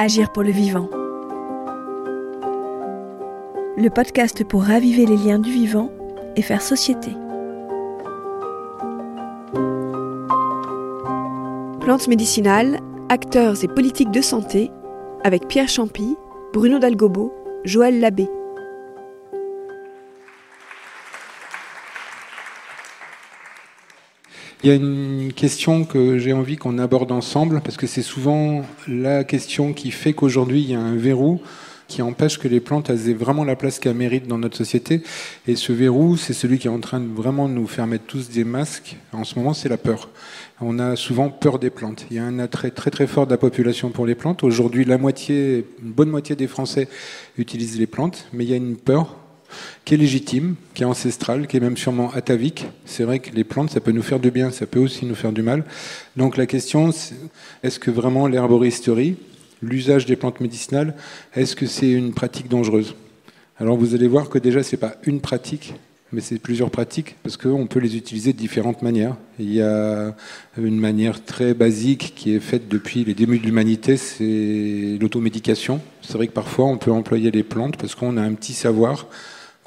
Agir pour le vivant. Le podcast pour raviver les liens du vivant et faire société. Plantes médicinales, acteurs et politiques de santé avec Pierre Champy, Bruno Dalgobo, Joël Labbé. Il y a une question que j'ai envie qu'on aborde ensemble, parce que c'est souvent la question qui fait qu'aujourd'hui il y a un verrou qui empêche que les plantes aient vraiment la place qu'elles méritent dans notre société. Et ce verrou, c'est celui qui est en train de vraiment nous faire mettre tous des masques. En ce moment, c'est la peur. On a souvent peur des plantes. Il y a un attrait très très fort de la population pour les plantes. Aujourd'hui, la moitié, une bonne moitié des Français utilisent les plantes, mais il y a une peur qui est légitime, qui est ancestrale, qui est même sûrement atavique. C'est vrai que les plantes, ça peut nous faire du bien, ça peut aussi nous faire du mal. Donc la question, est-ce que vraiment l'herboristerie, l'usage des plantes médicinales, est-ce que c'est une pratique dangereuse? Alors vous allez voir que déjà, ce n'est pas une pratique, mais c'est plusieurs pratiques, parce qu'on peut les utiliser de différentes manières. Il y a une manière très basique qui est faite depuis les débuts de l'humanité, c'est l'automédication. C'est vrai que parfois on peut employer les plantes parce qu'on a un petit savoir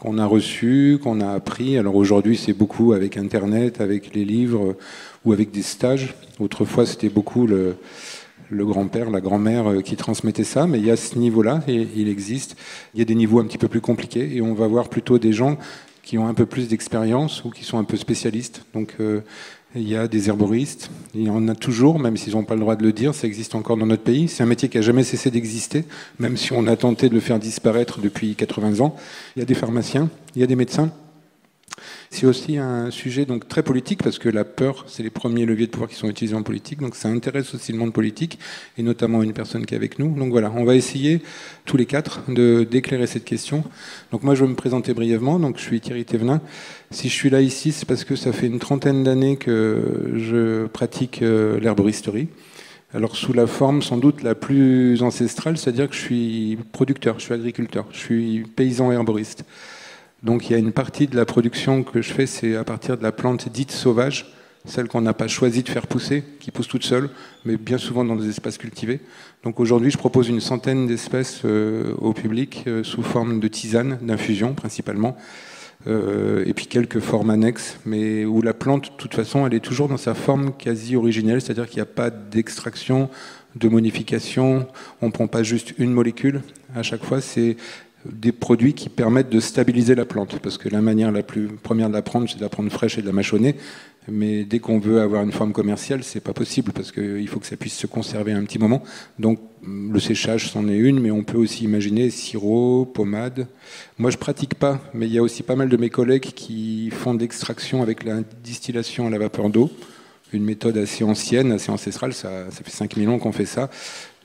qu'on a reçu, qu'on a appris. Alors aujourd'hui, c'est beaucoup avec Internet, avec les livres ou avec des stages. Autrefois, c'était beaucoup le, grand-père, la grand-mère euh, qui transmettait ça, mais il y a ce niveau-là, et il existe. Il y a des niveaux un petit peu plus compliqués, et on va voir plutôt des gens qui ont un peu plus d'expérience ou qui sont un peu spécialistes. Donc euh, il y a des herboristes, il y en a toujours, même s'ils n'ont pas le droit de le dire, ça existe encore dans notre pays. C'est un métier qui n'a jamais cessé d'exister, même si on a tenté de le faire disparaître depuis 80 ans. Il y a des pharmaciens, il y a des médecins, c'est aussi un sujet donc très politique parce que la peur, c'est les premiers leviers de pouvoir qui sont utilisés en politique. Donc ça intéresse aussi le monde politique et notamment une personne qui est avec nous. Donc voilà, on va essayer tous les quatre de d'éclairer cette question. Donc moi je vais me présenter brièvement. Donc je suis Thierry Thévenin. Si je suis là ici, c'est parce que ça fait une trentaine d'années que je pratique euh, l'herboristerie. Alors sous la forme sans doute la plus ancestrale, c'est-à-dire que je suis producteur, je suis agriculteur, je suis paysan herboriste. Donc il y a une partie de la production que je fais, c'est à partir de la plante dite sauvage, celle qu'on n'a pas choisi de faire pousser, qui pousse toute seule, mais bien souvent dans des espaces cultivés. Donc aujourd'hui, je propose une centaine d'espèces euh, au public euh, sous forme de tisane, d'infusion principalement, euh, et puis quelques formes annexes, mais où la plante, de toute façon, elle est toujours dans sa forme quasi originelle, c'est-à-dire qu'il n'y a pas d'extraction, de modification, on ne prend pas juste une molécule. À chaque fois, c'est des produits qui permettent de stabiliser la plante. Parce que la manière la plus première de la prendre, c'est de la prendre fraîche et de la mâchonner. Mais dès qu'on veut avoir une forme commerciale, c'est pas possible parce qu'il faut que ça puisse se conserver un petit moment. Donc le séchage, c'en est une, mais on peut aussi imaginer sirop, pommade. Moi, je pratique pas, mais il y a aussi pas mal de mes collègues qui font d'extraction avec la distillation à la vapeur d'eau une méthode assez ancienne, assez ancestrale, ça, ça fait 5000 ans qu'on fait ça.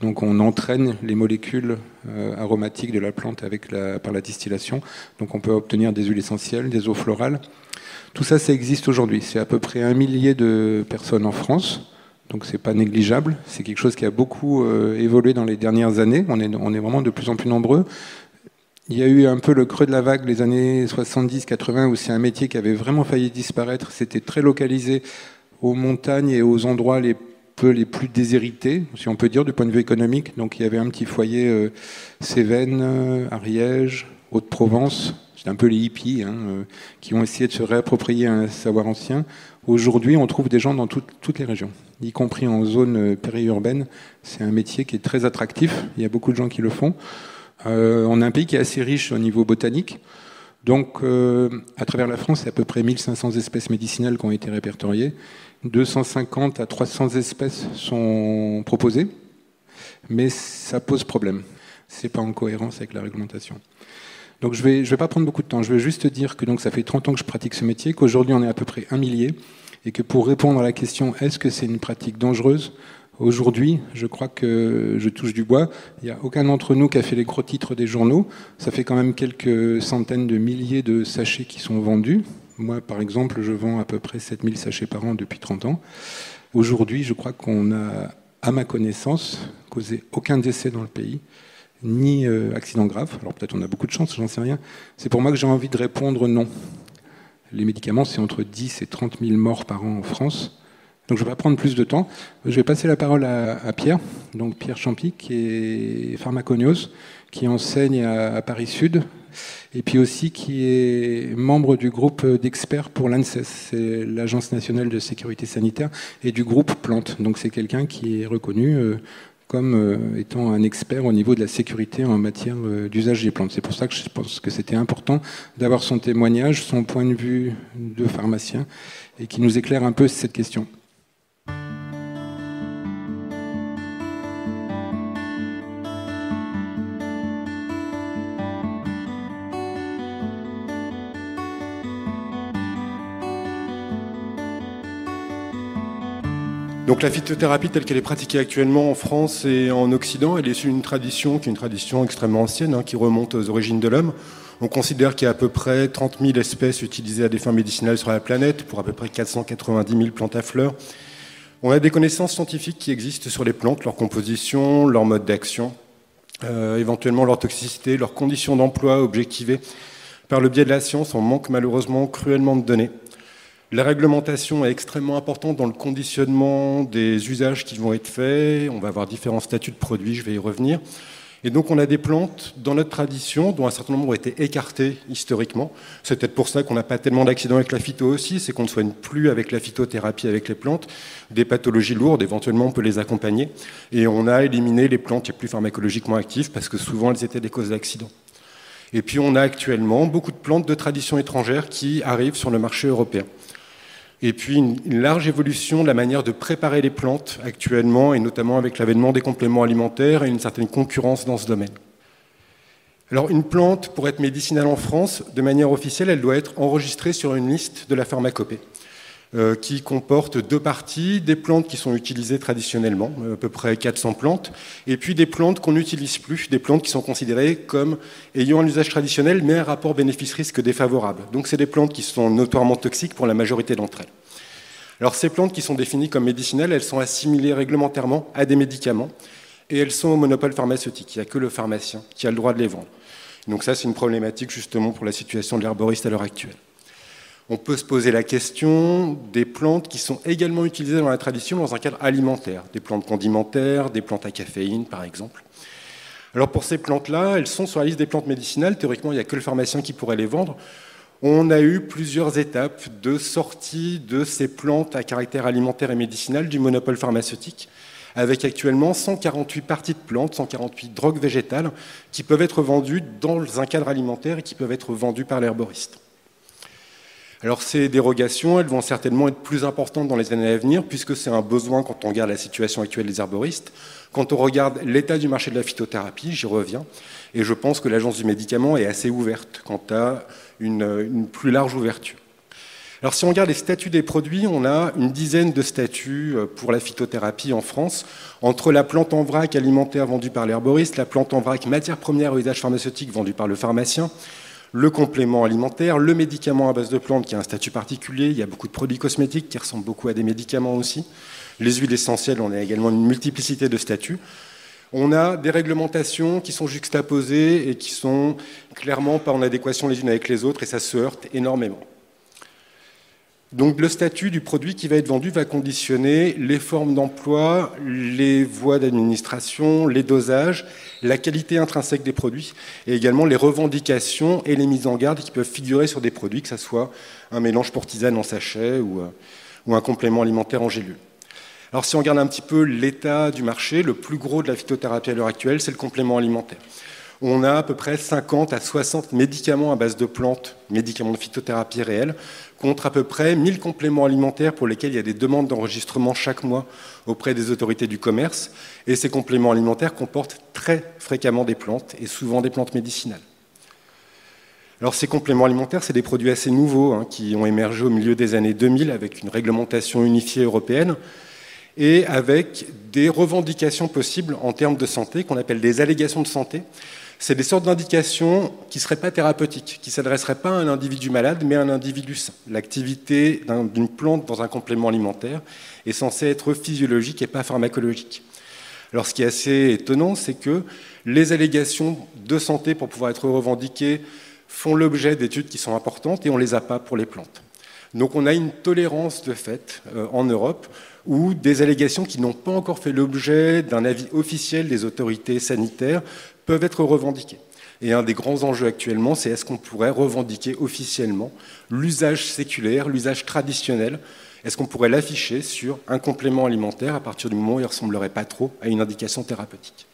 Donc on entraîne les molécules euh, aromatiques de la plante par la distillation. Donc on peut obtenir des huiles essentielles, des eaux florales. Tout ça, ça existe aujourd'hui. C'est à peu près un millier de personnes en France. Donc c'est pas négligeable. C'est quelque chose qui a beaucoup euh, évolué dans les dernières années. On est, vraiment de plus en plus nombreux. Il y a eu un peu le creux de la vague les années 70-80 où c'est un métier qui avait vraiment failli disparaître. C'était très localisé aux montagnes et aux endroits les peu les plus déshérités, si on peut dire, du point de vue économique. Donc il y avait un petit foyer euh, Cévennes, euh, Ariège, Haute-Provence. C'est un peu les hippies hein, euh, qui ont essayé de se réapproprier un savoir ancien. Aujourd'hui, on trouve des gens dans toutes les régions, y compris en zone périurbaine. C'est un métier qui est très attractif. Il y a beaucoup de gens qui le font. on a un pays qui est assez riche au niveau botanique. Donc, à travers la France, a à peu près 1500 espèces médicinales qui ont été répertoriées. 250 à 300 espèces sont proposées, mais ça pose problème. Ce n'est pas en cohérence avec la réglementation. Donc je vais, vais pas prendre beaucoup de temps. Je vais juste dire que ça fait 30 ans que je pratique ce métier, qu'aujourd'hui on est à peu près un millier, et que pour répondre à la question est-ce que c'est une pratique dangereuse Aujourd'hui, je crois que je touche du bois. Il n'y a aucun d'entre nous qui a fait les gros titres des journaux. Ça fait quand même quelques centaines de milliers de sachets qui sont vendus. Moi, par exemple, je vends à peu près 7000 sachets par an depuis 30 ans. Aujourd'hui, je crois qu'on a, à ma connaissance, causé aucun décès dans le pays, ni euh, accident grave. Alors peut-être on a beaucoup de chance, j'en sais rien. C'est pour moi que j'ai envie de répondre non. Les médicaments, c'est entre 10 et 30 000 morts par an en France. Donc je ne vais pas prendre plus de temps. Je vais passer la parole à, Pierre. donc Pierre Champy, qui est pharmaconios, qui enseigne à, Paris Sud, et puis aussi qui est membre du groupe d'experts pour l'ANSES, c'est l'Agence nationale de sécurité sanitaire, et du groupe Plante. Donc c'est quelqu'un qui est reconnu euh, comme euh, étant un expert au niveau de la sécurité en matière euh, d'usage des plantes. C'est pour ça que je pense que c'était important d'avoir son témoignage, son point de vue de pharmacien, et qui nous éclaire un peu cette question. Donc la phytothérapie telle qu'elle est pratiquée actuellement en France et en Occident, elle est d'une tradition qui est une tradition extrêmement ancienne, hein, qui remonte aux origines de l'homme. On considère qu'il y a à peu près 30 000 espèces utilisées à des fins médicinales sur la planète, pour à peu près 490 000 plantes à fleurs. On a des connaissances scientifiques qui existent sur les plantes, leur composition, leur mode d'action, euh, éventuellement leur toxicité, leurs conditions d'emploi objectivées. Par le biais de la science, on manque malheureusement cruellement de données. La réglementation est extrêmement importante dans le conditionnement des usages qui vont être faits. On va avoir différents statuts de produits, je vais y revenir. Et donc on a des plantes dans notre tradition dont un certain nombre ont été écartées historiquement. C'est peut-être pour ça qu'on n'a pas tellement d'accidents avec la phyto aussi, c'est qu'on ne soigne plus avec la phytothérapie avec les plantes. Des pathologies lourdes, éventuellement on peut les accompagner. Et on a éliminé les plantes les plus pharmacologiquement actives parce que souvent elles étaient des causes d'accidents. Et puis on a actuellement beaucoup de plantes de tradition étrangère qui arrivent sur le marché européen et puis une, large évolution de la manière de préparer les plantes actuellement, et notamment avec l'avènement des compléments alimentaires et une certaine concurrence dans ce domaine. Alors une plante, pour être médicinale en France, de manière officielle, elle doit être enregistrée sur une liste de la pharmacopée. Euh, qui comporte deux parties, des plantes qui sont utilisées traditionnellement, euh, à peu près 400 plantes, et puis des plantes qu'on n'utilise plus, des plantes qui sont considérées comme ayant un usage traditionnel, mais un rapport bénéfice-risque défavorable. Donc c'est des plantes qui sont notoirement toxiques pour la majorité d'entre elles. Alors ces plantes qui sont définies comme médicinales, elles sont assimilées réglementairement à des médicaments, et elles sont au monopole pharmaceutique. Il n'y a que le pharmacien qui a le droit de les vendre. Donc ça, c'est une problématique justement pour la situation de l'herboriste à l'heure actuelle on peut se poser la question des plantes qui sont également utilisées dans la tradition dans un cadre alimentaire, des plantes condimentaires, des plantes à caféine par exemple. Alors pour ces plantes-là, elles sont sur la liste des plantes médicinales, théoriquement il n'y a que le pharmacien qui pourrait les vendre. On a eu plusieurs étapes de sortie de ces plantes à caractère alimentaire et médicinal du monopole pharmaceutique, avec actuellement 148 parties de plantes, 148 drogues végétales qui peuvent être vendues dans un cadre alimentaire et qui peuvent être vendues par l'herboriste. Alors ces dérogations, elles vont certainement être plus importantes dans les années à venir, puisque c'est un besoin quand on regarde la situation actuelle des herboristes. Quand on regarde l'état du marché de la phytothérapie, j'y reviens, et je pense que l'agence du médicament est assez ouverte quant à une, plus large ouverture. Alors si on regarde les statuts des produits, on a une dizaine de statuts euh, pour la phytothérapie en France, entre la plante en vrac alimentaire vendue par l'herboriste, la plante en vrac matière première au usage pharmaceutique vendue par le pharmacien, le complément alimentaire, le médicament à base de plantes qui a un statut particulier. Il y a beaucoup de produits cosmétiques qui ressemblent beaucoup à des médicaments aussi. Les huiles essentielles, on a également une multiplicité de statuts. On a des réglementations qui sont juxtaposées et qui sont clairement pas en adéquation les unes avec les autres et ça se heurte énormément. Donc le statut du produit qui va être vendu va conditionner les formes d'emploi, les voies d'administration, les dosages, la qualité intrinsèque des produits et également les revendications et les mises en garde qui peuvent figurer sur des produits, que ce soit un mélange pour tisane en sachet ou, euh, ou un complément alimentaire en gélule. Alors si on regarde un petit peu l'état du marché, le plus gros de la phytothérapie à l'heure actuelle, c'est le complément alimentaire on a à peu près 50 à 60 médicaments à base de plantes, médicaments de phytothérapie réels, contre à peu près 1000 compléments alimentaires pour lesquels il y a des demandes d'enregistrement chaque mois auprès des autorités du commerce. Et ces compléments alimentaires comportent très fréquemment des plantes et souvent des plantes médicinales. Alors ces compléments alimentaires, c'est des produits assez nouveaux hein, qui ont émergé au milieu des années 2000 avec une réglementation unifiée européenne et avec des revendications possibles en termes de santé qu'on appelle des allégations de santé c'est des sortes d'indications qui ne seraient pas thérapeutiques, qui ne s'adresseraient pas à un individu malade, mais à un individu sain. L'activité d'une plante dans un complément alimentaire est censée être physiologique et pas pharmacologique. Alors ce qui est assez étonnant, c'est que les allégations de santé pour pouvoir être revendiquées font l'objet d'études qui sont importantes et on ne les a pas pour les plantes. Donc on a une tolérance de fait euh, en Europe où des allégations qui n'ont pas encore fait l'objet d'un avis officiel des autorités sanitaires peuvent être revendiquées. Et un des grands enjeux actuellement, c'est est-ce qu'on pourrait revendiquer officiellement l'usage séculaire, l'usage traditionnel? Est-ce qu'on pourrait l'afficher sur un complément alimentaire à partir du moment où il ne ressemblerait pas trop à une indication thérapeutique?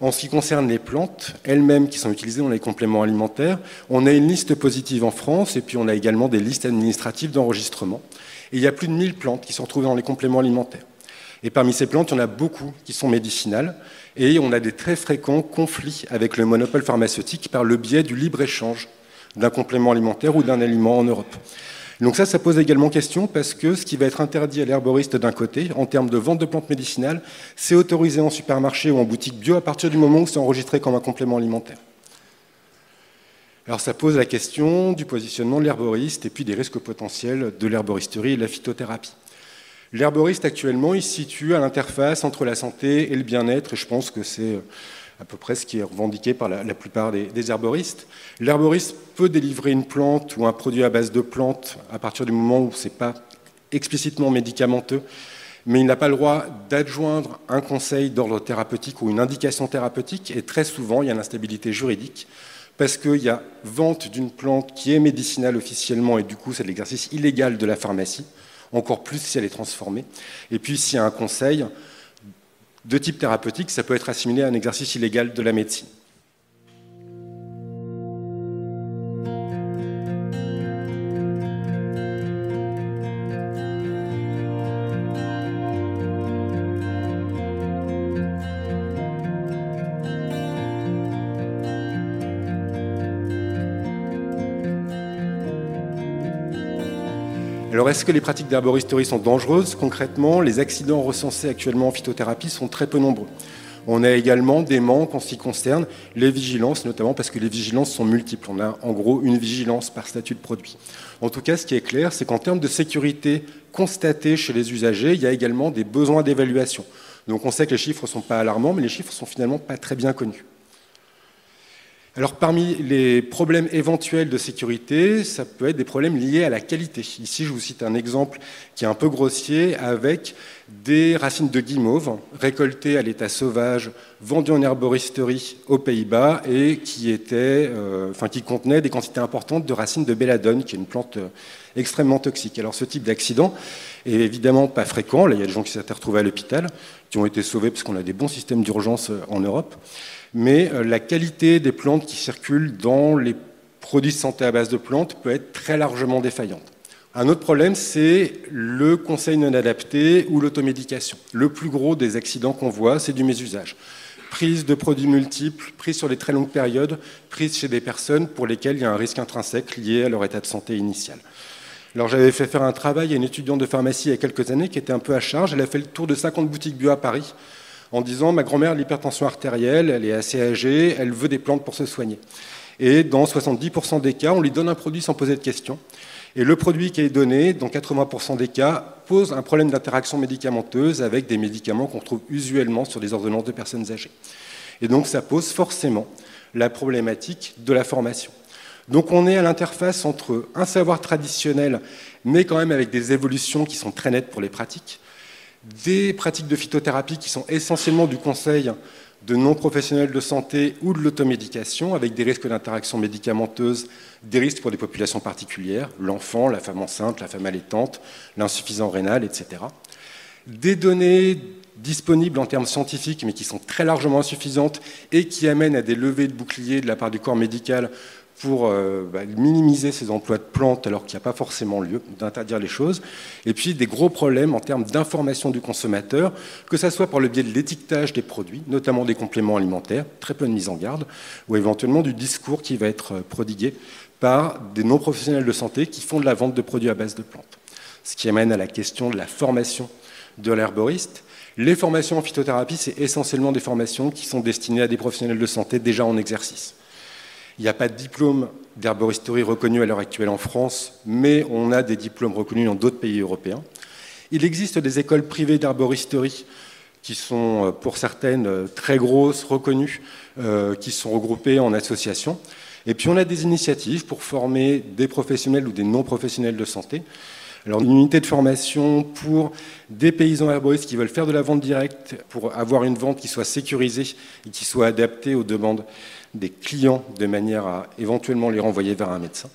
En ce qui concerne les plantes elles-mêmes qui sont utilisées dans les compléments alimentaires, on a une liste positive en France et puis on a également des listes administratives d'enregistrement. Et il y a plus de 1000 plantes qui sont retrouvées dans les compléments alimentaires. Et parmi ces plantes, il y en a beaucoup qui sont médicinales et on a des très fréquents conflits avec le monopole pharmaceutique par le biais du libre-échange d'un complément alimentaire ou d'un aliment en Europe. Donc ça, ça pose également question parce que ce qui va être interdit à l'herboriste d'un côté, en termes de vente de plantes médicinales, c'est autorisé en supermarché ou en boutique bio à partir du moment où c'est enregistré comme un complément alimentaire. Alors ça pose la question du positionnement de l'herboriste et puis des risques potentiels de l'herboristerie et de la phytothérapie. L'herboriste actuellement, il se situe à l'interface entre la santé et le bien-être, et je pense que c'est à peu près ce qui est revendiqué par la, plupart des, herboristes. L'herboriste peut délivrer une plante ou un produit à base de plantes à partir du moment où ce n'est pas explicitement médicamenteux, mais il n'a pas le droit d'adjoindre un conseil d'ordre thérapeutique ou une indication thérapeutique, et très souvent, il y a l'instabilité juridique, parce qu'il y a vente d'une plante qui est médicinale officiellement, et du coup, c'est l'exercice illégal de la pharmacie, encore plus si elle est transformée. Et puis, s'il y a un conseil, de type thérapeutique, ça peut être assimilé à un exercice illégal de la médecine. Est-ce que les pratiques d'herboristerie sont dangereuses Concrètement, les accidents recensés actuellement en phytothérapie sont très peu nombreux. On a également des manques en ce qui concerne les vigilances, notamment parce que les vigilances sont multiples. On a en gros une vigilance par statut de produit. En tout cas, ce qui est clair, c'est qu'en termes de sécurité constatée chez les usagers, il y a également des besoins d'évaluation. Donc on sait que les chiffres ne sont pas alarmants, mais les chiffres sont finalement pas très bien connus. Alors parmi les problèmes éventuels de sécurité, ça peut être des problèmes liés à la qualité. Ici, je vous cite un exemple qui est un peu grossier avec des racines de guimauve récoltées à l'état sauvage, vendues en herboristerie aux Pays-Bas et qui, euh, contenaient des quantités importantes de racines de belladone, qui est une plante euh, extrêmement toxique. Alors ce type d'accident est évidemment pas fréquent. Là, il y a des gens qui s'étaient retrouvés à l'hôpital, qui ont été sauvés parce qu'on a des bons systèmes d'urgence euh, en Europe mais euh, la qualité des plantes qui circulent dans les produits de santé à base de plantes peut être très largement défaillante. Un autre problème, c'est le conseil non adapté ou l'automédication. Le plus gros des accidents qu'on voit, c'est du mésusage. Prise de produits multiples, prise sur des très longues périodes, prise chez des personnes pour lesquelles il y a un risque intrinsèque lié à leur état de santé initial. Alors j'avais fait faire un travail à une étudiante de pharmacie il y a quelques années qui était un peu à charge. Elle a fait le tour de 50 boutiques bio à Paris en disant ma grand-mère a l'hypertension artérielle, elle est assez âgée, elle veut des plantes pour se soigner. Et dans 70% des cas, on lui donne un produit sans poser de questions. Et le produit qui est donné, dans 80% des cas, pose un problème d'interaction médicamenteuse avec des médicaments qu'on trouve usuellement sur des ordonnances de personnes âgées. Et donc ça pose forcément la problématique de la formation. Donc on est à l'interface entre un savoir traditionnel, mais quand même avec des évolutions qui sont très nettes pour les pratiques, des pratiques de phytothérapie qui sont essentiellement du conseil de non-professionnels de santé ou de l'automédication, avec des risques d'interaction médicamenteuse, des risques pour des populations particulières, l'enfant, la femme enceinte, la femme allaitante, l'insuffisant rénal, etc. Des données disponibles en termes scientifiques, mais qui sont très largement insuffisantes et qui amènent à des levées de boucliers de la part du corps médical pour euh, bah, minimiser ces emplois de plantes alors qu'il n'y a pas forcément lieu d'interdire les choses. Et puis des gros problèmes en termes d'information du consommateur, que ce soit par le biais de l'étiquetage des produits, notamment des compléments alimentaires, très peu de mise en garde, ou éventuellement du discours qui va être euh, prodigué par des non-professionnels de santé qui font de la vente de produits à base de plantes. Ce qui amène à la question de la formation de l'herboriste. Les formations en phytothérapie, c'est essentiellement des formations qui sont destinées à des professionnels de santé déjà en exercice. Il n'y a pas de diplôme d'herboristerie reconnu à l'heure actuelle en France, mais on a des diplômes reconnus dans d'autres pays européens. Il existe des écoles privées d'herboristerie qui sont, euh, pour certaines, euh, très grosses, reconnues, euh, qui sont regroupées en associations. Et puis on a des initiatives pour former des professionnels ou des non-professionnels de santé. Alors une unité de formation pour des paysans herboristes qui veulent faire de la vente directe, pour avoir une vente qui soit sécurisée et qui soit adaptée aux demandes des clients de manière à éventuellement les renvoyer vers un médecin.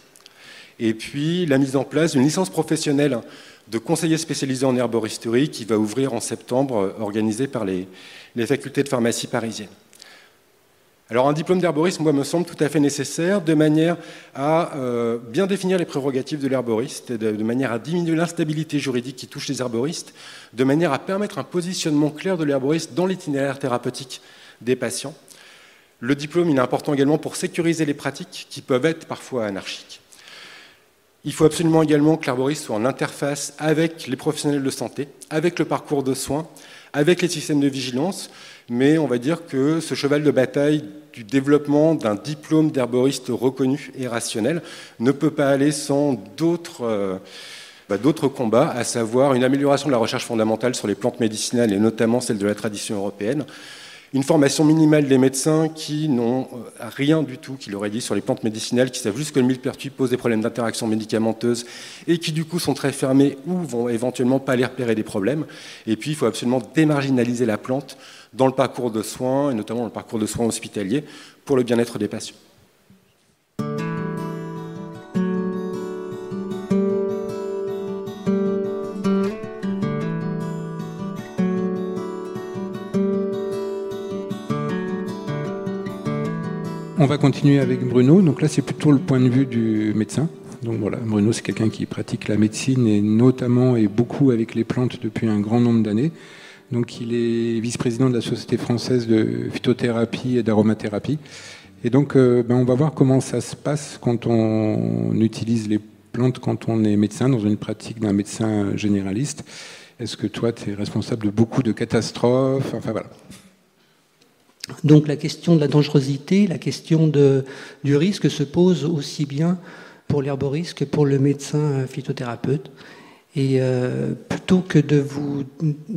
Et puis la mise en place d'une licence professionnelle de conseiller spécialisé en herboristerie qui va ouvrir en septembre, euh, organisée par les, facultés de pharmacie parisiennes. Alors un diplôme d'herboriste, moi, me semble tout à fait nécessaire de manière à euh, bien définir les prérogatives de l'herboriste, de, de, manière à diminuer l'instabilité juridique qui touche les herboristes, de manière à permettre un positionnement clair de l'herboriste dans l'itinéraire thérapeutique des patients. Le diplôme, est important également pour sécuriser les pratiques qui peuvent être parfois anarchiques. Il faut absolument également que l'arboriste soit en interface avec les professionnels de santé, avec le parcours de soins, avec les systèmes de vigilance, mais on va dire que ce cheval de bataille du développement d'un diplôme d'herboriste reconnu et rationnel ne peut pas aller sans d'autres euh, bah, combats, à savoir une amélioration de la recherche fondamentale sur les plantes médicinales et notamment celle de la tradition européenne, une formation minimale des médecins qui n'ont euh, rien du tout, qui l'auraient dit, sur les plantes médicinales, qui savent juste que le millepertuis pose des problèmes d'interaction médicamenteuse et qui du coup sont très fermés ou vont éventuellement pas aller repérer des problèmes. Et puis il faut absolument démarginaliser la plante dans le parcours de soins, et notamment dans le parcours de soins hospitaliers, pour le bien-être des patients. On va continuer avec Bruno. Donc là, c'est plutôt le point de vue du médecin. Donc voilà, Bruno, c'est quelqu'un qui pratique la médecine et notamment et beaucoup avec les plantes depuis un grand nombre d'années. Donc il est vice-président de la Société française de phytothérapie et d'aromathérapie. Et donc euh, ben, on va voir comment ça se passe quand on utilise les plantes quand on est médecin dans une pratique d'un médecin généraliste. Est-ce que toi, tu es responsable de beaucoup de catastrophes? Enfin voilà. Donc la question de la dangerosité, la question du risque se pose aussi bien pour l'herboriste que pour le médecin phytothérapeute. Et euh, plutôt que de vous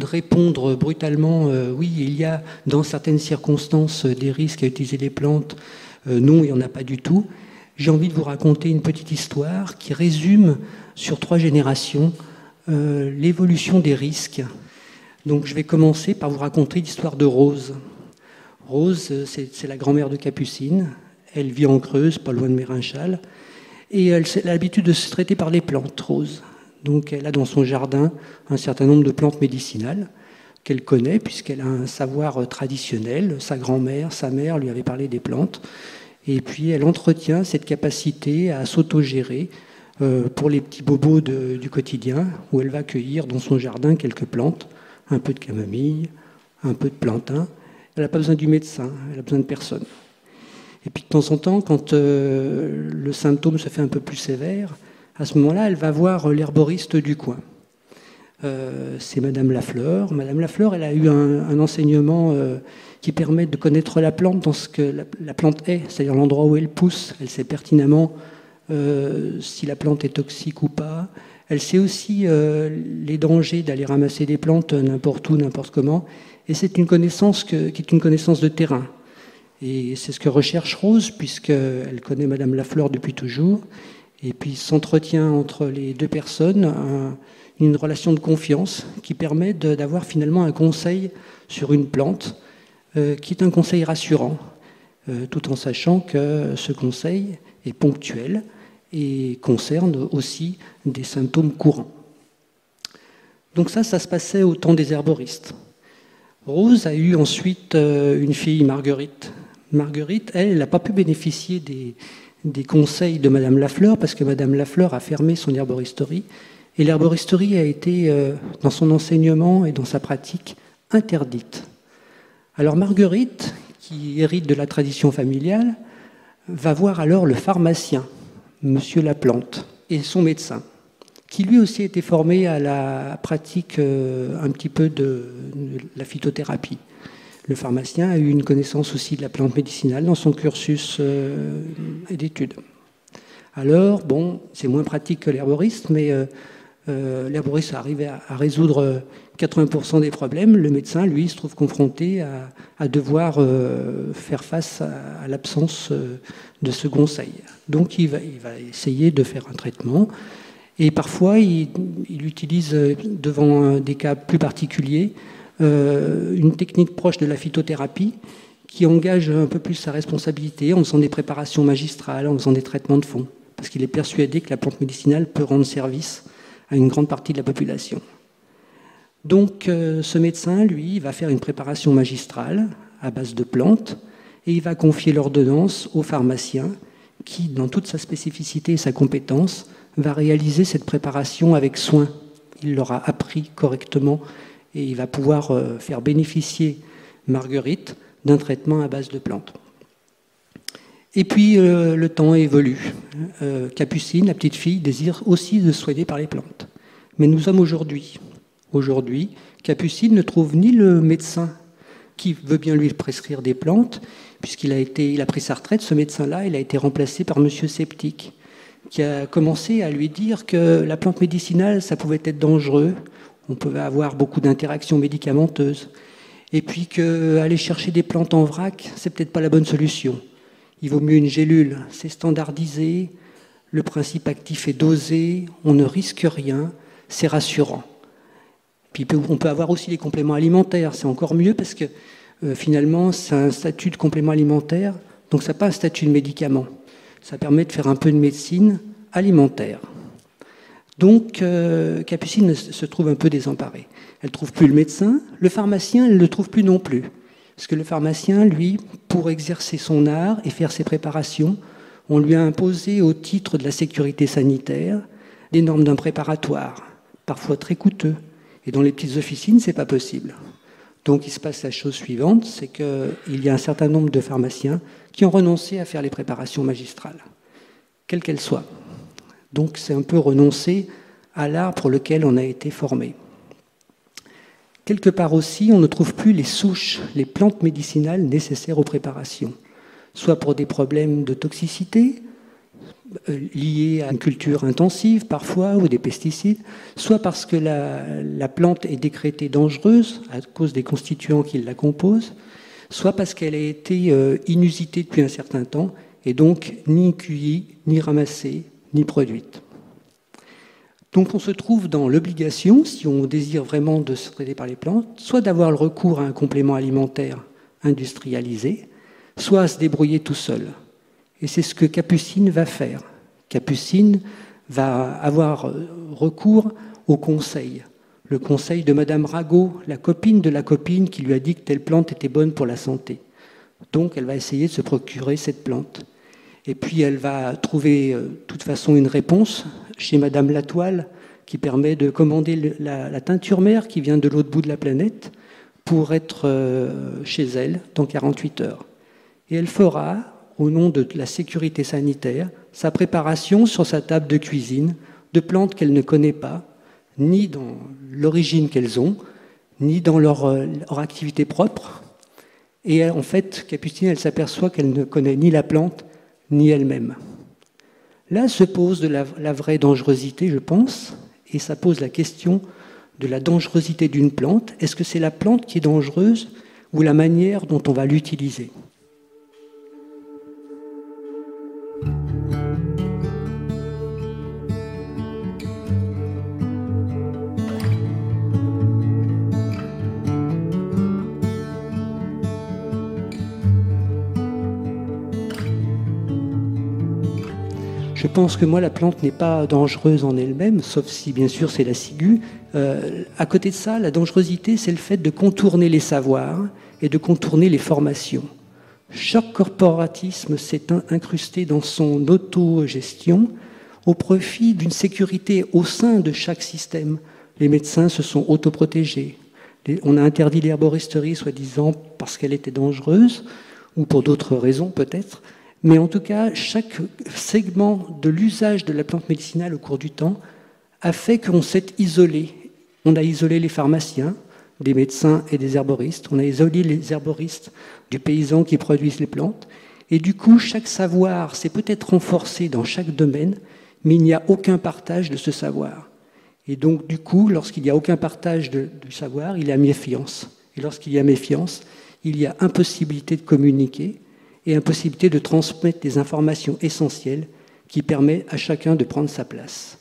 répondre brutalement, euh, oui, il y a dans certaines circonstances des risques à utiliser les plantes, euh, non, il n'y en a pas du tout, j'ai envie de vous raconter une petite histoire qui résume sur trois générations l'évolution des risques. Donc je vais commencer par vous raconter l'histoire de Rose. Rose, c'est la grand-mère de Capucine. Elle vit en Creuse, pas loin de Mérinchal. Et elle, a l'habitude de se traiter par les plantes, Rose. Donc elle a dans son jardin un certain nombre de plantes médicinales qu'elle connaît, puisqu'elle a un savoir traditionnel. Sa grand-mère, sa mère lui avait parlé des plantes. Et puis elle entretient cette capacité à s'autogérer euh, pour les petits bobos du quotidien, où elle va cueillir dans son jardin quelques plantes, un peu de camomille, un peu de plantain, elle n'a pas besoin du médecin, elle a besoin de personne. Et puis de temps en temps, quand euh, le symptôme se fait un peu plus sévère, à ce moment-là, elle va voir l'herboriste du coin. Euh, c'est Madame Lafleur. Madame Lafleur, elle a eu un, enseignement euh, qui permet de connaître la plante dans ce que la, la plante est, c'est-à-dire l'endroit où elle pousse. Elle sait pertinemment si la plante est toxique ou pas. Elle sait aussi les dangers d'aller ramasser des plantes n'importe où, n'importe comment. Et c'est une connaissance qui est une connaissance de terrain. Et c'est ce que recherche Rose, puisqu'elle connaît Madame Lafleur depuis toujours. Et puis s'entretient entre les deux personnes une relation de confiance qui permet d'avoir finalement un conseil sur une plante, euh, qui est un conseil rassurant, euh, tout en sachant que ce conseil est ponctuel et concerne aussi des symptômes courants. Donc ça, ça se passait au temps des herboristes. Rose a eu ensuite euh, une fille, Marguerite. Marguerite, elle, n'a pas pu bénéficier des, conseils de Madame Lafleur parce que Madame Lafleur a fermé son herboristerie et l'herboristerie a été, euh, dans son enseignement et dans sa pratique, interdite. Alors Marguerite, qui hérite de la tradition familiale, va voir alors le pharmacien, Monsieur Laplante, et son médecin qui lui aussi était formé à la pratique euh, un petit peu de, la phytothérapie. Le pharmacien a eu une connaissance aussi de la plante médicinale dans son cursus euh, d'études. Alors, bon, c'est moins pratique que l'herboriste, mais euh, l'herboriste arrive à, à, résoudre 80% des problèmes. Le médecin, lui, se trouve confronté à, devoir faire face à, l'absence de ce conseil. Donc il va, essayer de faire un traitement. Et parfois, il, il utilise, devant des cas plus particuliers, une technique proche de la phytothérapie qui engage un peu plus sa responsabilité en faisant des préparations magistrales, en faisant des traitements de fond, parce qu'il est persuadé que la plante médicinale peut rendre service à une grande partie de la population. Donc euh, ce médecin, lui, va faire une préparation magistrale à base de plantes et il va confier l'ordonnance au pharmacien qui, dans toute sa spécificité et sa compétence, va réaliser cette préparation avec soin. Il l'aura appris correctement et il va pouvoir euh, faire bénéficier Marguerite d'un traitement à base de plantes. Et puis euh, le temps évolue. Euh, Capucine, la petite fille, désire aussi de soigner par les plantes. Mais nous sommes aujourd'hui. Aujourd'hui, Capucine ne trouve ni le médecin qui veut bien lui prescrire des plantes, puisqu'il a, été, a pris sa retraite, ce médecin-là, il a été remplacé par Monsieur Sceptique, qui a commencé à lui dire que la plante médicinale, ça pouvait être dangereux, on pouvait avoir beaucoup d'interactions médicamenteuses, et puis qu'aller chercher des plantes en vrac, c'est peut-être pas la bonne solution. Il vaut mieux une gélule, c'est standardisé, le principe actif est dosé, on ne risque rien, c'est rassurant. Puis on peut avoir aussi les compléments alimentaires, c'est encore mieux parce que euh, finalement c'est un statut de complément alimentaire, donc ça n'a pas un statut de médicament. Ça permet de faire un peu de médecine alimentaire. Donc euh, Capucine se trouve un peu désemparée. Elle ne trouve plus le médecin. Le pharmacien, elle ne le trouve plus non plus. Parce que le pharmacien, lui, pour exercer son art et faire ses préparations, on lui a imposé au titre de la sécurité sanitaire des normes d'un préparatoire, parfois très coûteux. Et dans les petites officines, ce n'est pas possible. Donc il se passe la chose suivante, c'est qu'il y a un certain nombre de pharmaciens qui ont renoncé à faire les préparations magistrales, quelles qu'elles soient. Donc c'est un peu renoncer à l'art pour lequel on a été formé. Quelque part aussi, on ne trouve plus les souches, les plantes médicinales nécessaires aux préparations, soit pour des problèmes de toxicité euh, liés à une culture intensive parfois ou des pesticides, soit parce que la, plante est décrétée dangereuse à cause des constituants qui la composent, soit parce qu'elle a été euh, inusitée depuis un certain temps et donc ni cueillie, ni ramassée, ni produite. Donc on se trouve dans l'obligation, si on désire vraiment de se traiter par les plantes, soit d'avoir le recours à un complément alimentaire industrialisé, soit à se débrouiller tout seul. Et c'est ce que Capucine va faire. Capucine va avoir recours au conseil. Le conseil de Madame Ragot, la copine de la copine qui lui a dit que telle plante était bonne pour la santé. Donc elle va essayer de se procurer cette plante. Et puis elle va trouver euh, de toute façon une réponse chez Madame Latoile qui permet de commander la, teinture mère qui vient de l'autre bout de la planète pour être euh, chez elle dans 48 heures. Et elle fera, au nom de la sécurité sanitaire, sa préparation sur sa table de cuisine de plantes qu'elle ne connaît pas, ni dans l'origine qu'elles ont, ni dans leur, euh, activité propre. Et en fait, Capucine, elle s'aperçoit qu'elle ne connaît ni la plante, ni elle-même. Là se pose la, vraie dangerosité, je pense, et ça pose la question de la dangerosité d'une plante. Est-ce que c'est la plante qui est dangereuse ou la manière dont on va l'utiliser? Je pense que moi, la plante n'est pas dangereuse en elle-même, sauf si, bien sûr, c'est la ciguë. Euh, à côté de ça, la dangerosité, c'est le fait de contourner les savoirs et de contourner les formations. Chaque corporatisme s'est incrusté dans son autogestion au profit d'une sécurité au sein de chaque système. Les médecins se sont autoprotégés. On a interdit l'herboristerie, soi-disant, parce qu'elle était dangereuse, ou pour d'autres raisons peut-être. Mais en tout cas, chaque segment de l'usage de la plante médicinale au cours du temps a fait qu'on s'est isolé. On a isolé les pharmaciens, des médecins et des herboristes. On a isolé les herboristes du paysan qui produisent les plantes. Et du coup, chaque savoir s'est peut-être renforcé dans chaque domaine, mais il n'y a aucun partage de ce savoir. Et donc, du coup, lorsqu'il n'y a aucun partage du savoir, il y a méfiance. Et lorsqu'il y a méfiance, il y a impossibilité de communiquer et impossibilité de transmettre des informations essentielles qui permettent à chacun de prendre sa place.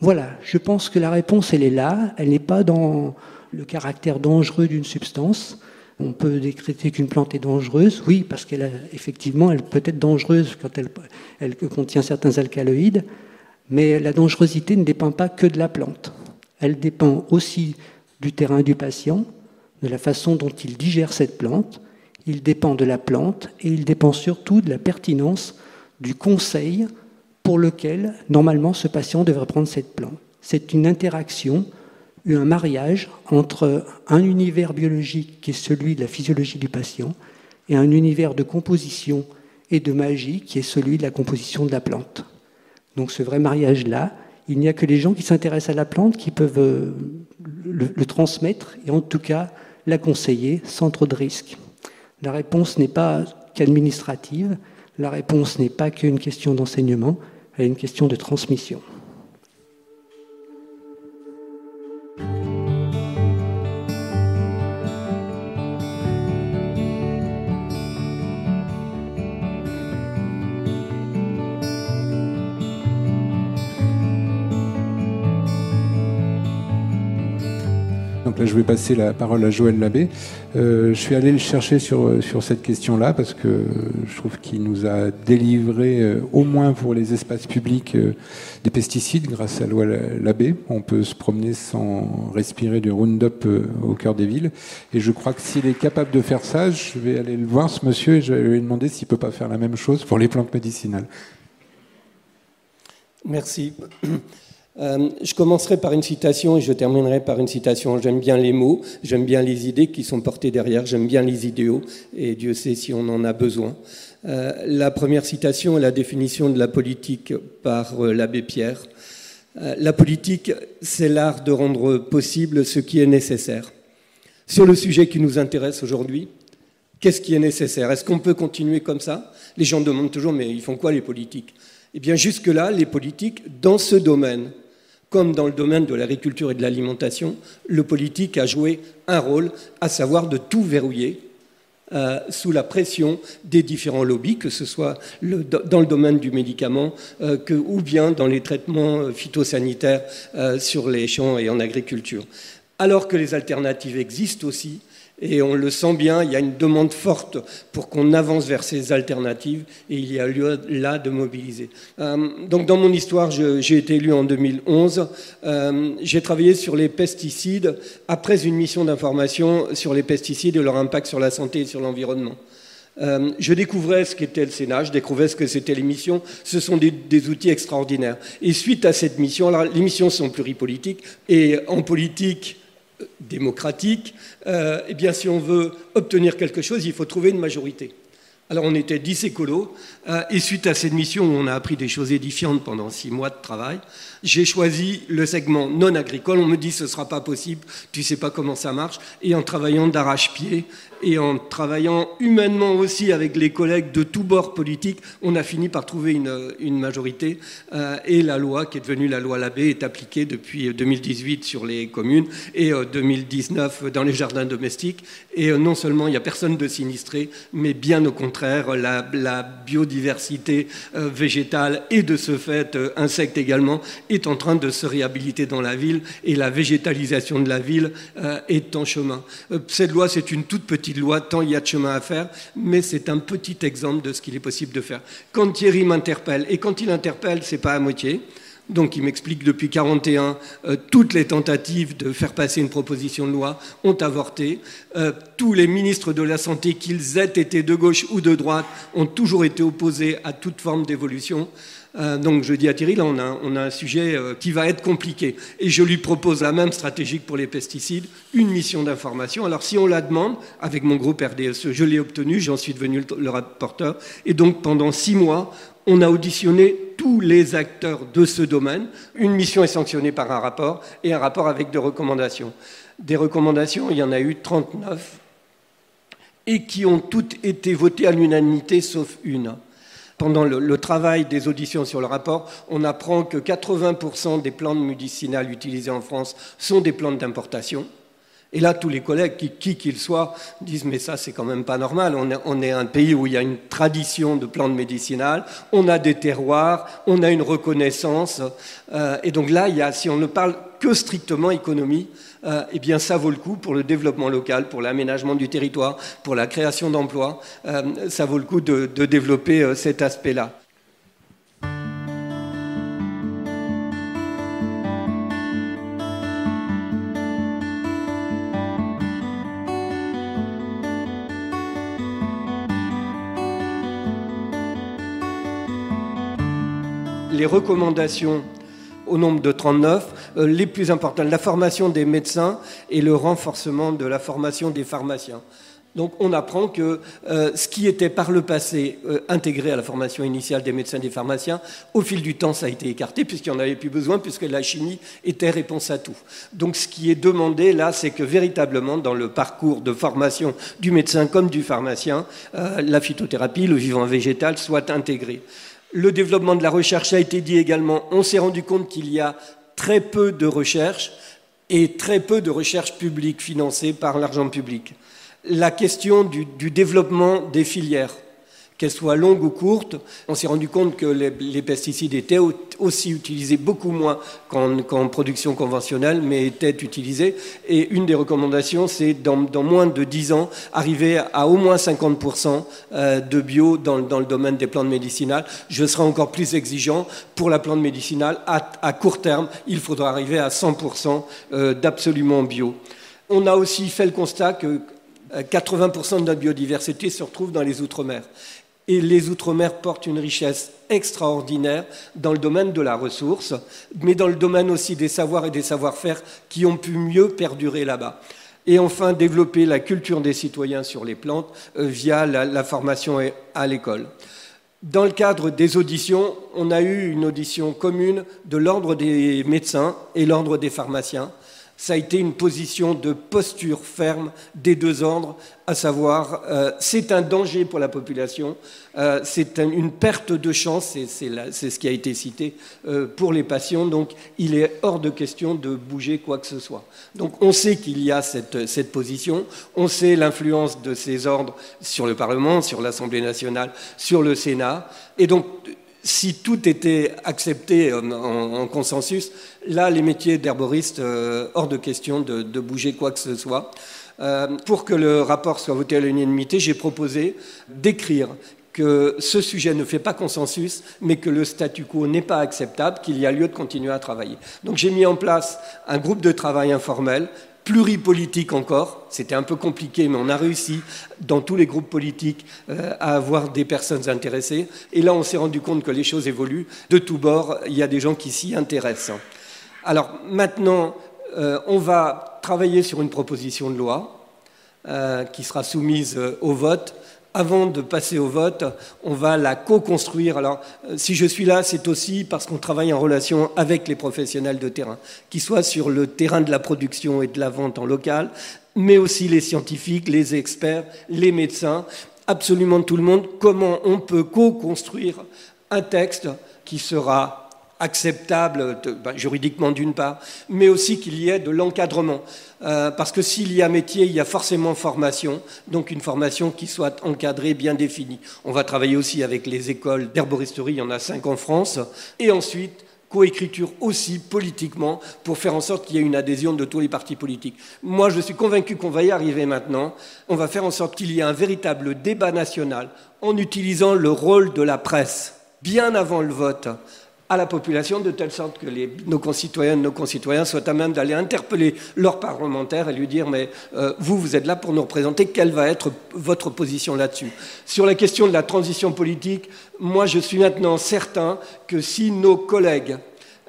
Voilà, je pense que la réponse, elle est là. Elle n'est pas dans le caractère dangereux d'une substance. On peut décréter qu'une plante est dangereuse, oui, parce qu'elle effectivement, elle peut être dangereuse quand elle, elle contient certains alcaloïdes, mais la dangerosité ne dépend pas que de la plante. Elle dépend aussi du terrain du patient, de la façon dont il digère cette plante. Il dépend de la plante et il dépend surtout de la pertinence du conseil pour lequel, normalement, ce patient devrait prendre cette plante. C'est une interaction, un mariage entre un univers biologique qui est celui de la physiologie du patient et un univers de composition et de magie qui est celui de la composition de la plante. Donc ce vrai mariage-là, il n'y a que les gens qui s'intéressent à la plante qui peuvent euh, le, le, transmettre et en tout cas la conseiller sans trop de risques. La réponse n'est pas qu'administrative, la réponse n'est pas qu'une question d'enseignement, elle est une question de transmission. Je vais passer la parole à Joël Labbé. Euh, je suis allé le chercher sur, sur cette question-là parce que je trouve qu'il nous a délivré, euh, au moins pour les espaces publics, euh, des pesticides grâce à loi Labbé. On peut se promener sans respirer du Roundup au cœur des villes. Et je crois que s'il est capable de faire ça, je vais aller le voir, ce monsieur, et je vais lui demander s'il ne peut pas faire la même chose pour les plantes médicinales. Merci. Euh, je commencerai par une citation et je terminerai par une citation. J'aime bien les mots, j'aime bien les idées qui sont portées derrière, j'aime bien les idéaux et Dieu sait si on en a besoin. Euh, la première citation est la définition de la politique par euh, l'abbé Pierre. la politique, c'est l'art de rendre possible ce qui est nécessaire. Sur le sujet qui nous intéresse aujourd'hui, qu'est-ce qui est nécessaire? Est-ce qu'on peut continuer comme ça? Les gens demandent toujours, mais ils font quoi les politiques? Eh bien, jusque-là, les politiques, dans ce domaine, comme dans le domaine de l'agriculture et de l'alimentation, le politique a joué un rôle, à savoir de tout verrouiller euh, sous la pression des différents lobbies, que ce soit dans le domaine du médicament euh, ou bien dans les traitements euh, phytosanitaires sur les champs et en agriculture. Alors que les alternatives existent aussi, et on le sent bien, il y a une demande forte pour qu'on avance vers ces alternatives et il y a lieu là de mobiliser. Euh, donc dans mon histoire, j'ai été élu en 2011. Euh, j'ai travaillé sur les pesticides après une mission d'information sur les pesticides et leur impact sur la santé et sur l'environnement. Euh, je découvrais ce qu'était le Sénat, je découvrais ce que c'était l'émission. Ce sont des, des, outils extraordinaires. Et suite à cette mission, alors les missions sont pluripolitiques, et en politique, démocratique, euh, eh bien, si on veut obtenir quelque chose, il faut trouver une majorité. Alors on était 10 écolos, euh, et suite à cette mission où on a appris des choses édifiantes pendant six mois de travail, j'ai choisi le segment non agricole. On me dit ce ne sera pas possible, tu ne sais pas comment ça marche. Et en travaillant d'arrache-pied et en travaillant humainement aussi avec les collègues de tous bords politiques, on a fini par trouver une, majorité. Euh, et la loi, qui est devenue la loi Labbé, est appliquée depuis 2018 sur les communes et 2019 euh, dans les jardins domestiques. Et euh, non seulement il n'y a personne de sinistré, mais bien au contraire, la, la biodiversité végétale et de ce fait insectes également est en train de se réhabiliter dans la ville et la végétalisation de la ville euh, est en chemin. Euh, cette loi, c'est une toute petite loi, tant il y a de chemin à faire, mais c'est un petit exemple de ce qu'il est possible de faire. Quand Thierry m'interpelle, et quand il interpelle, c'est pas à moitié, donc il m'explique depuis 41 euh, toutes les tentatives de faire passer une proposition de loi ont avorté. tous les ministres de la santé, qu'ils aient été de gauche ou de droite, ont toujours été opposés à toute forme d'évolution. Euh, donc je dis à Thierry, là on a, un sujet euh, qui va être compliqué. Et je lui propose la même stratégie que pour les pesticides, une mission d'information. Alors si on la demande, avec mon groupe RDSE, je l'ai obtenu, j'en suis devenu le, rapporteur. Et donc pendant six mois, on a auditionné tous les acteurs de ce domaine. Une mission est sanctionnée par un rapport et un rapport avec des recommandations. Des recommandations, il y en a eu 39 et qui ont toutes été votées à l'unanimité sauf une. Pendant le, travail des auditions sur le rapport, on apprend que 80% des plantes médicinales utilisées en France sont des plantes d'importation. Et là, tous les collègues, qui qu'ils soient, disent mais ça, c'est quand même pas normal. On est, un pays où il y a une tradition de plantes médicinales, on a des terroirs, on a une reconnaissance. Euh, et donc là, si on ne parle que strictement économie, euh, eh bien, ça vaut le coup pour le développement local, pour l'aménagement du territoire, pour la création d'emplois. Euh, ça vaut le coup de développer cet aspect-là. les recommandations au nombre de 39, euh, les plus importantes, la formation des médecins et le renforcement de la formation des pharmaciens. Donc on apprend que euh, ce qui était par le passé euh, intégré à la formation initiale des médecins et des pharmaciens, au fil du temps ça a été écarté puisqu'il n'y en avait plus besoin, puisque la chimie était réponse à tout. Donc ce qui est demandé là, c'est que véritablement dans le parcours de formation du médecin comme du pharmacien, la phytothérapie, le vivant végétal soit intégré. Le développement de la recherche a été dit également. On s'est rendu compte qu'il y a très peu de recherche et très peu de recherche publique financée par l'argent public. La question du, du développement des filières qu'elles soient longues ou courtes. On s'est rendu compte que les, pesticides étaient aussi utilisés beaucoup moins qu'en production conventionnelle, mais étaient utilisés. Et une des recommandations, c'est dans, moins de 10 ans, arriver à au moins 50% euh, de bio dans, le domaine des plantes médicinales. Je serai encore plus exigeant pour la plante médicinale. À, court terme, il faudra arriver à 100% euh, d'absolument bio. On a aussi fait le constat que 80% euh, de notre biodiversité se retrouve dans les Outre-mer. Et les Outre-mer portent une richesse extraordinaire dans le domaine de la ressource, mais dans le domaine aussi des savoirs et des savoir-faire qui ont pu mieux perdurer là-bas. Et enfin, développer la culture des citoyens sur les plantes euh, via la, formation à l'école. Dans le cadre des auditions, on a eu une audition commune de l'ordre des médecins et l'ordre des pharmaciens ça a été une position de posture ferme des deux ordres, à savoir euh, c'est un danger pour la population, euh, c'est une perte de chance, c'est ce qui a été cité euh, pour les patients, donc il est hors de question de bouger quoi que ce soit. Donc on sait qu'il y a cette, cette position, on sait l'influence de ces ordres sur le Parlement, sur l'Assemblée nationale, sur le Sénat, et donc si tout était accepté en, consensus, là, les métiers d'herboriste, euh, hors de question de, bouger quoi que ce soit. Euh, pour que le rapport soit voté à l'unanimité, j'ai proposé d'écrire que ce sujet ne fait pas consensus, mais que le statu quo n'est pas acceptable, qu'il y a lieu de continuer à travailler. Donc j'ai mis en place un groupe de travail informel pluripolitique encore. C'était un peu compliqué, mais on a réussi dans tous les groupes politiques euh, à avoir des personnes intéressées. Et là, on s'est rendu compte que les choses évoluent. De tous bords, il y a des gens qui s'y intéressent. Alors maintenant, euh, on va travailler sur une proposition de loi euh, qui sera soumise au vote avant de passer au vote, on va la co-construire. Alors, euh, si je suis là, c'est aussi parce qu'on travaille en relation avec les professionnels de terrain, qui soient sur le terrain de la production et de la vente en local, mais aussi les scientifiques, les experts, les médecins, absolument tout le monde, comment on peut co-construire un texte qui sera acceptable ben, juridiquement d'une part, mais aussi qu'il y ait de l'encadrement. Euh, parce que s'il y a métier, il y a forcément formation, donc une formation qui soit encadrée, bien définie. On va travailler aussi avec les écoles d'herboristerie, il y en a cinq en France, et ensuite coécriture aussi politiquement pour faire en sorte qu'il y ait une adhésion de tous les partis politiques. Moi, je suis convaincu qu'on va y arriver maintenant. On va faire en sorte qu'il y ait un véritable débat national en utilisant le rôle de la presse bien avant le vote à la population de telle sorte que nos concitoyennes, nos concitoyens soient à même d'aller interpeller leurs parlementaires et lui dire mais euh, vous, vous êtes là pour nous représenter, quelle va être votre position là-dessus? Sur la question de la transition politique, moi je suis maintenant certain que si nos collègues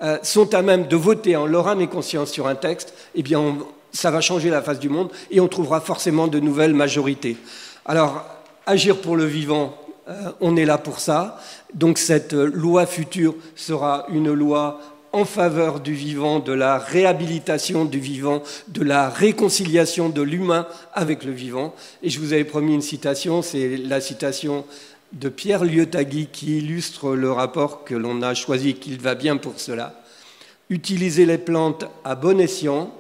euh, sont à même de voter en leur âme et conscience sur un texte, eh bien ça va changer la face du monde et on trouvera forcément de nouvelles majorités. Alors, agir pour le vivant, euh, on est là pour ça. Donc cette loi future sera une loi en faveur du vivant, de la réhabilitation du vivant, de la réconciliation de l'humain avec le vivant. Et je vous avais promis une citation, c'est la citation de Pierre Liotagui qui illustre le rapport que l'on a choisi, qu'il va bien pour cela. Utiliser les plantes à bon escient,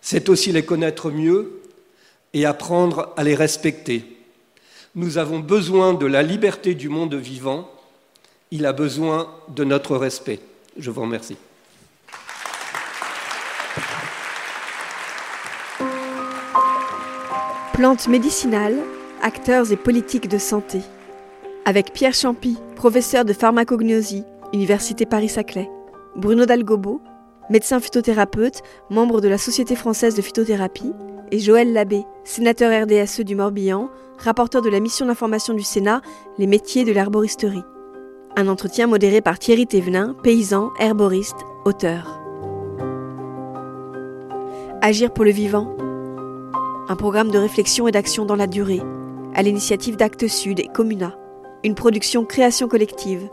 c'est aussi les connaître mieux et apprendre à les respecter. Nous avons besoin de la liberté du monde vivant, il a besoin de notre respect. Je vous remercie. Plantes médicinales, acteurs et politiques de santé. Avec Pierre Champy, professeur de pharmacognosie, Université Paris-Saclay, Bruno Dalgobo, médecin phytothérapeute, membre de la Société française de phytothérapie, et Joël Labbé, sénateur RDSE du Morbihan, rapporteur de la mission d'information du Sénat, Les métiers de l'herboristerie. Un entretien modéré par Thierry Thévenin, paysan, herboriste, auteur. Agir pour le vivant. Un programme de réflexion et d'action dans la durée, à l'initiative d'Actes Sud et Comuna. Une production création collective